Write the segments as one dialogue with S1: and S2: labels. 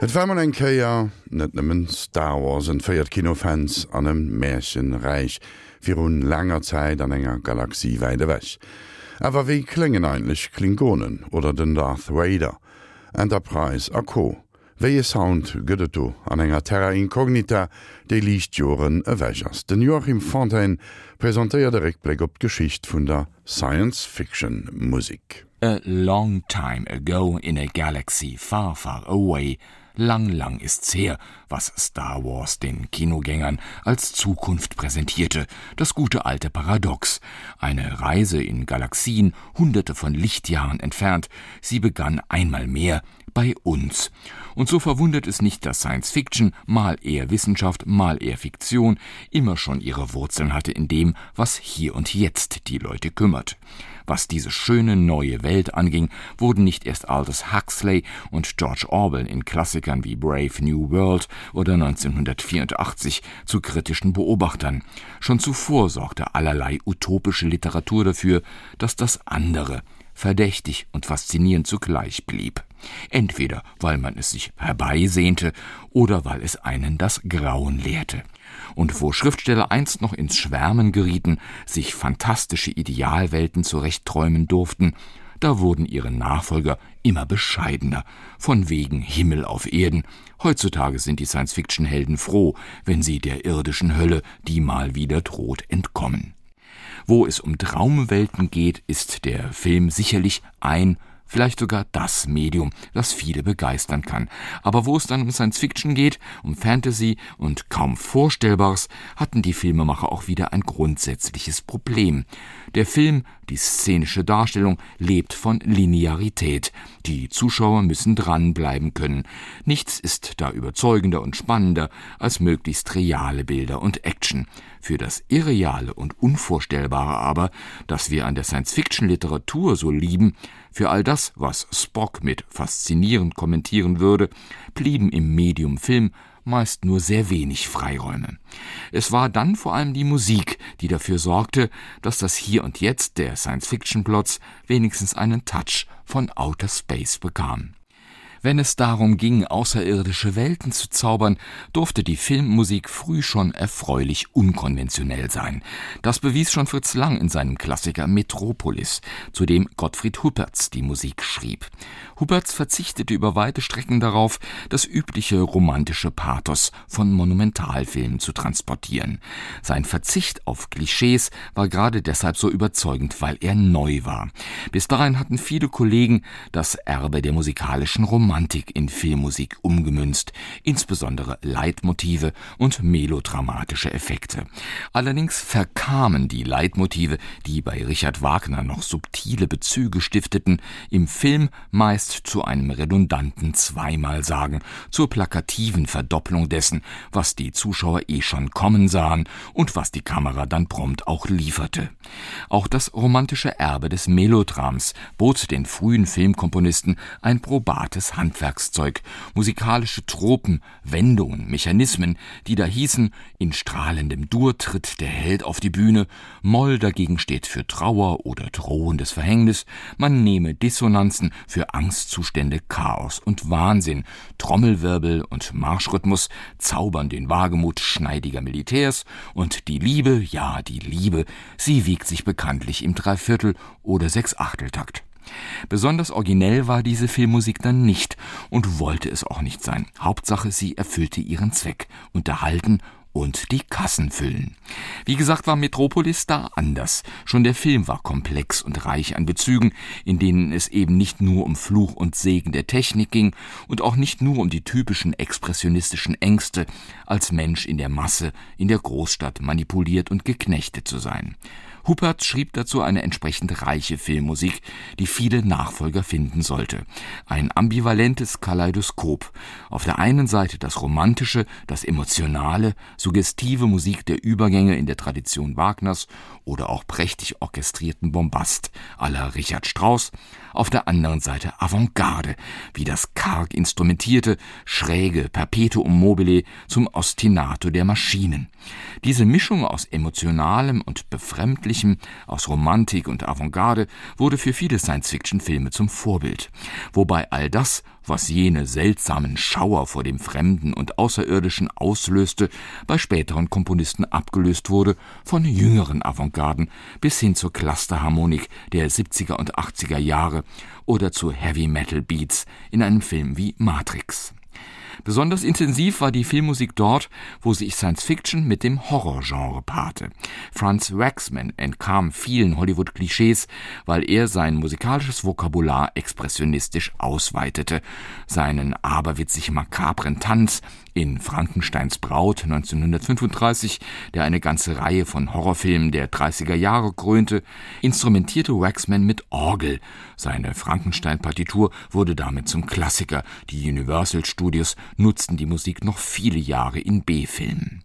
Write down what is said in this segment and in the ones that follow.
S1: Et wärmer eng Käier net nëmmen Star Wars en féiert Kinofans an em Märchenreich fir hun langer Zeit an enger Galaxie weide wäch. Äwer wie klengen einlech Klingonen oder den Darth Vader, Enterprise a Co. Wéie Sound gëtt du an enger Terra inkognita, déi liicht Joren ewächers. Den Joachim Fontaine präsentéiert de Reblick op d'Geschicht vun der Science-Fiction-Musik.
S2: A long time ago in a galaxy far far away, Lang lang ist's her, was Star Wars den Kinogängern als Zukunft präsentierte, das gute alte Paradox, eine Reise in Galaxien hunderte von Lichtjahren entfernt, sie begann einmal mehr bei uns. Und so verwundert es nicht, dass Science Fiction, mal eher Wissenschaft, mal eher Fiktion, immer schon ihre Wurzeln hatte in dem, was hier und jetzt die Leute kümmert. Was diese schöne neue Welt anging, wurden nicht erst Aldous Huxley und George Orwell in Klassikern wie Brave New World oder 1984 zu kritischen Beobachtern. Schon zuvor sorgte allerlei utopische Literatur dafür, dass das andere verdächtig und faszinierend zugleich blieb. Entweder weil man es sich herbeisehnte oder weil es einen das Grauen lehrte und wo Schriftsteller einst noch ins Schwärmen gerieten, sich fantastische Idealwelten zurechtträumen durften, da wurden ihre Nachfolger immer bescheidener, von wegen Himmel auf Erden. Heutzutage sind die Science-Fiction-Helden froh, wenn sie der irdischen Hölle, die mal wieder droht, entkommen. Wo es um Traumwelten geht, ist der Film sicherlich ein vielleicht sogar das Medium, das viele begeistern kann. Aber wo es dann um Science Fiction geht, um Fantasy und kaum Vorstellbares, hatten die Filmemacher auch wieder ein grundsätzliches Problem. Der Film, die szenische Darstellung, lebt von Linearität. Die Zuschauer müssen dranbleiben können. Nichts ist da überzeugender und spannender als möglichst reale Bilder und Action. Für das Irreale und Unvorstellbare aber, das wir an der Science-Fiction-Literatur so lieben, für all das, was Spock mit faszinierend kommentieren würde, blieben im Medium Film meist nur sehr wenig Freiräume. Es war dann vor allem die Musik, die dafür sorgte, dass das Hier und Jetzt der Science-Fiction-Plots wenigstens einen Touch von Outer Space bekam. Wenn es darum ging, außerirdische Welten zu zaubern, durfte die Filmmusik früh schon erfreulich unkonventionell sein. Das bewies schon Fritz Lang in seinem Klassiker Metropolis, zu dem Gottfried Huppertz die Musik schrieb. Huppertz verzichtete über weite Strecken darauf, das übliche romantische Pathos von Monumentalfilmen zu transportieren. Sein Verzicht auf Klischees war gerade deshalb so überzeugend, weil er neu war. Bis dahin hatten viele Kollegen das Erbe der musikalischen Romantik Romantik in Filmmusik umgemünzt, insbesondere Leitmotive und melodramatische Effekte. Allerdings verkamen die Leitmotive, die bei Richard Wagner noch subtile Bezüge stifteten, im Film meist zu einem redundanten Zweimalsagen, zur plakativen Verdopplung dessen, was die Zuschauer eh schon kommen sahen und was die Kamera dann prompt auch lieferte. Auch das romantische Erbe des Melodrams bot den frühen Filmkomponisten ein probates Handwerkszeug, musikalische Tropen, Wendungen, Mechanismen, die da hießen, in strahlendem Dur tritt der Held auf die Bühne, Moll dagegen steht für Trauer oder drohendes Verhängnis, man nehme Dissonanzen für Angstzustände, Chaos und Wahnsinn, Trommelwirbel und Marschrhythmus zaubern den Wagemut schneidiger Militärs und die Liebe, ja, die Liebe, sie wiegt sich bekanntlich im Dreiviertel oder Sechsachteltakt. Besonders originell war diese Filmmusik dann nicht und wollte es auch nicht sein. Hauptsache, sie erfüllte ihren Zweck, unterhalten und die Kassen füllen. Wie gesagt, war Metropolis da anders. Schon der Film war komplex und reich an Bezügen, in denen es eben nicht nur um Fluch und Segen der Technik ging und auch nicht nur um die typischen expressionistischen Ängste, als Mensch in der Masse, in der Großstadt manipuliert und geknechtet zu sein. Huppert schrieb dazu eine entsprechend reiche Filmmusik, die viele Nachfolger finden sollte. Ein ambivalentes Kaleidoskop. Auf der einen Seite das romantische, das emotionale, suggestive Musik der Übergänge in der Tradition Wagners oder auch prächtig orchestrierten Bombast aller Richard Strauss, auf der anderen Seite Avantgarde, wie das karg instrumentierte, schräge Perpetuum mobile zum Ostinato der Maschinen. Diese Mischung aus emotionalem und befremdlichem, aus Romantik und Avantgarde wurde für viele Science-Fiction-Filme zum Vorbild, wobei all das was jene seltsamen Schauer vor dem Fremden und Außerirdischen auslöste, bei späteren Komponisten abgelöst wurde, von jüngeren Avantgarden bis hin zur Clusterharmonik der 70er und 80er Jahre oder zu Heavy Metal Beats in einem Film wie Matrix. Besonders intensiv war die Filmmusik dort, wo sich Science Fiction mit dem Horrorgenre paarte. Franz Waxman entkam vielen Hollywood-Klischees, weil er sein musikalisches Vokabular expressionistisch ausweitete. Seinen aberwitzig makabren Tanz in Frankensteins Braut 1935, der eine ganze Reihe von Horrorfilmen der 30er Jahre krönte, instrumentierte Waxman mit Orgel. Seine Frankenstein-Partitur wurde damit zum Klassiker. Die Universal Studios nutzten die Musik noch viele Jahre in B-Filmen.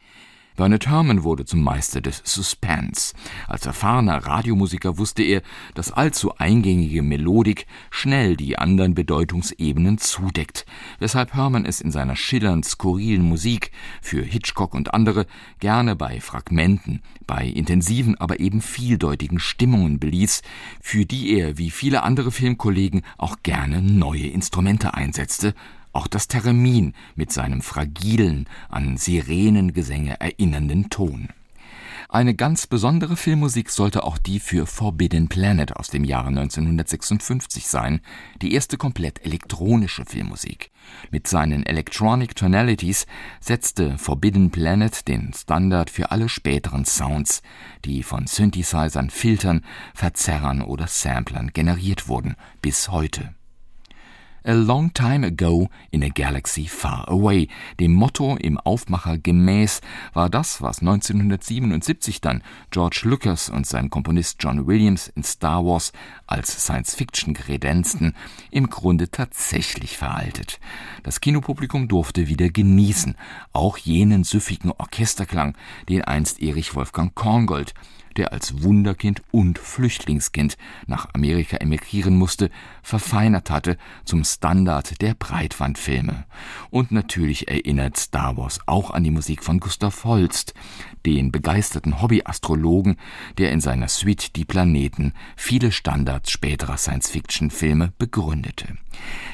S2: Bernard Herrmann wurde zum Meister des Suspense. Als erfahrener Radiomusiker wusste er, dass allzu eingängige Melodik schnell die anderen Bedeutungsebenen zudeckt, weshalb Herrmann es in seiner schillernd skurrilen Musik für Hitchcock und andere gerne bei Fragmenten, bei intensiven, aber eben vieldeutigen Stimmungen beließ, für die er wie viele andere Filmkollegen auch gerne neue Instrumente einsetzte, auch das Theremin mit seinem fragilen, an Sirenengesänge erinnernden Ton. Eine ganz besondere Filmmusik sollte auch die für Forbidden Planet aus dem Jahre 1956 sein, die erste komplett elektronische Filmmusik. Mit seinen Electronic Tonalities setzte Forbidden Planet den Standard für alle späteren Sounds, die von Synthesizern, Filtern, Verzerrern oder Samplern generiert wurden, bis heute. A long time ago in a galaxy far away. Dem Motto im Aufmacher gemäß war das, was 1977 dann George Lucas und sein Komponist John Williams in Star Wars als Science Fiction kredenzten, im Grunde tatsächlich veraltet. Das Kinopublikum durfte wieder genießen, auch jenen süffigen Orchesterklang, den einst Erich Wolfgang Korngold der als Wunderkind und Flüchtlingskind nach Amerika emigrieren musste, verfeinert hatte zum Standard der Breitwandfilme. Und natürlich erinnert Star Wars auch an die Musik von Gustav Holst, den begeisterten Hobbyastrologen, der in seiner Suite Die Planeten viele Standards späterer Science-Fiction-Filme begründete.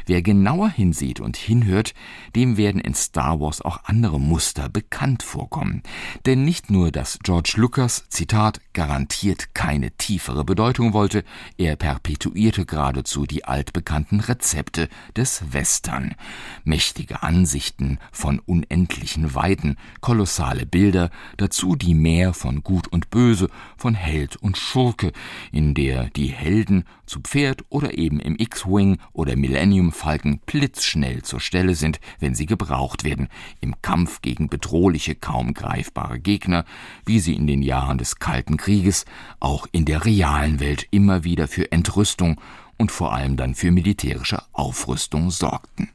S2: Wer genauer hinsieht und hinhört, dem werden in Star Wars auch andere Muster bekannt vorkommen. Denn nicht nur, dass George Lucas, Zitat, garantiert keine tiefere Bedeutung wollte, er perpetuierte geradezu die altbekannten Rezepte des Western. Mächtige Ansichten von unendlichen Weiten, kolossale Bilder, dazu die Meer von Gut und Böse, von Held und Schurke, in der die Helden zu Pferd oder eben im X-Wing oder Millennium Falken blitzschnell zur Stelle sind, wenn sie gebraucht werden, im Kampf gegen bedrohliche, kaum greifbare Gegner, wie sie in den Jahren des Kalten Krieges auch in der realen Welt immer wieder für Entrüstung und vor allem dann für militärische Aufrüstung sorgten.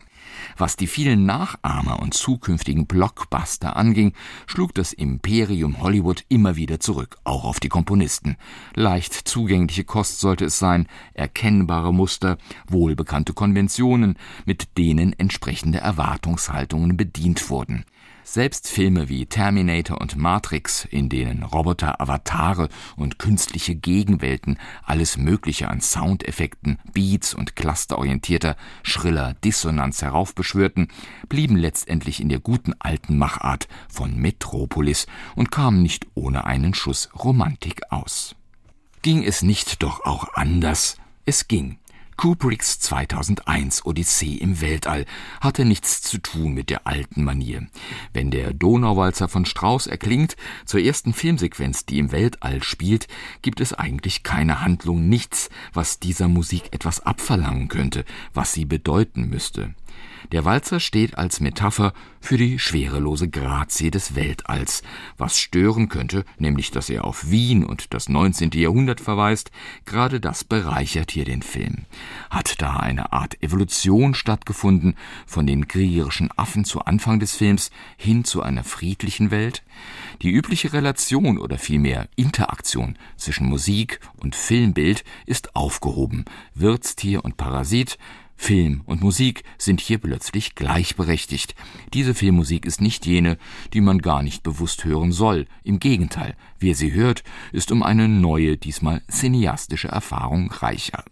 S2: Was die vielen Nachahmer und zukünftigen Blockbuster anging, schlug das Imperium Hollywood immer wieder zurück, auch auf die Komponisten. Leicht zugängliche Kost sollte es sein, erkennbare Muster, wohlbekannte Konventionen, mit denen entsprechende Erwartungshaltungen bedient wurden. Selbst Filme wie Terminator und Matrix, in denen Roboter, Avatare und künstliche Gegenwelten alles Mögliche an Soundeffekten, Beats und clusterorientierter, schriller Dissonanz heraufbeschwörten, blieben letztendlich in der guten alten Machart von Metropolis und kamen nicht ohne einen Schuss Romantik aus. Ging es nicht doch auch anders? Es ging. Kubricks 2001 Odyssee im Weltall hatte nichts zu tun mit der alten Manier. Wenn der Donauwalzer von Strauß erklingt, zur ersten Filmsequenz, die im Weltall spielt, gibt es eigentlich keine Handlung, nichts, was dieser Musik etwas abverlangen könnte, was sie bedeuten müsste. Der Walzer steht als Metapher für die schwerelose Grazie des Weltalls. Was stören könnte, nämlich dass er auf Wien und das 19. Jahrhundert verweist, gerade das bereichert hier den Film. Hat da eine Art Evolution stattgefunden von den kriegerischen Affen zu Anfang des Films hin zu einer friedlichen Welt? Die übliche Relation oder vielmehr Interaktion zwischen Musik und Filmbild ist aufgehoben. Wirtstier und Parasit Film und Musik sind hier plötzlich gleichberechtigt. Diese Filmmusik ist nicht jene, die man gar nicht bewusst hören soll. Im Gegenteil, wer sie hört, ist um eine neue, diesmal cineastische Erfahrung reicher.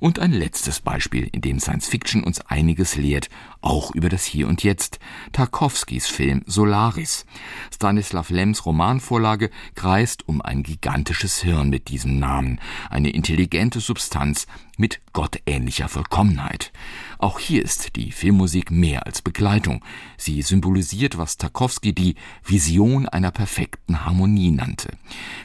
S2: Und ein letztes Beispiel, in dem Science Fiction uns einiges lehrt, auch über das Hier und Jetzt. Tarkowskis Film Solaris. Stanislav Lems Romanvorlage kreist um ein gigantisches Hirn mit diesem Namen, eine intelligente Substanz mit gottähnlicher Vollkommenheit. Auch hier ist die Filmmusik mehr als Begleitung. Sie symbolisiert, was Tarkowski die Vision einer perfekten Harmonie nannte.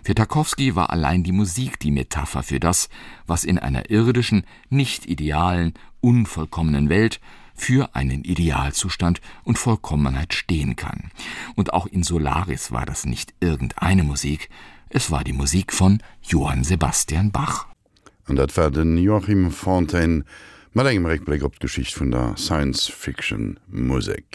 S2: Für Tarkowski war allein die Musik die Metapher für das, was in einer irdischen, nicht idealen, unvollkommenen Welt für einen Idealzustand und Vollkommenheit stehen kann. Und auch in Solaris war das nicht irgendeine Musik, es war die Musik von Johann Sebastian Bach.
S1: Und dat war den Joachim Fontaine mat engem Reblick op d'Geschicht vun der Science Fiction Musik.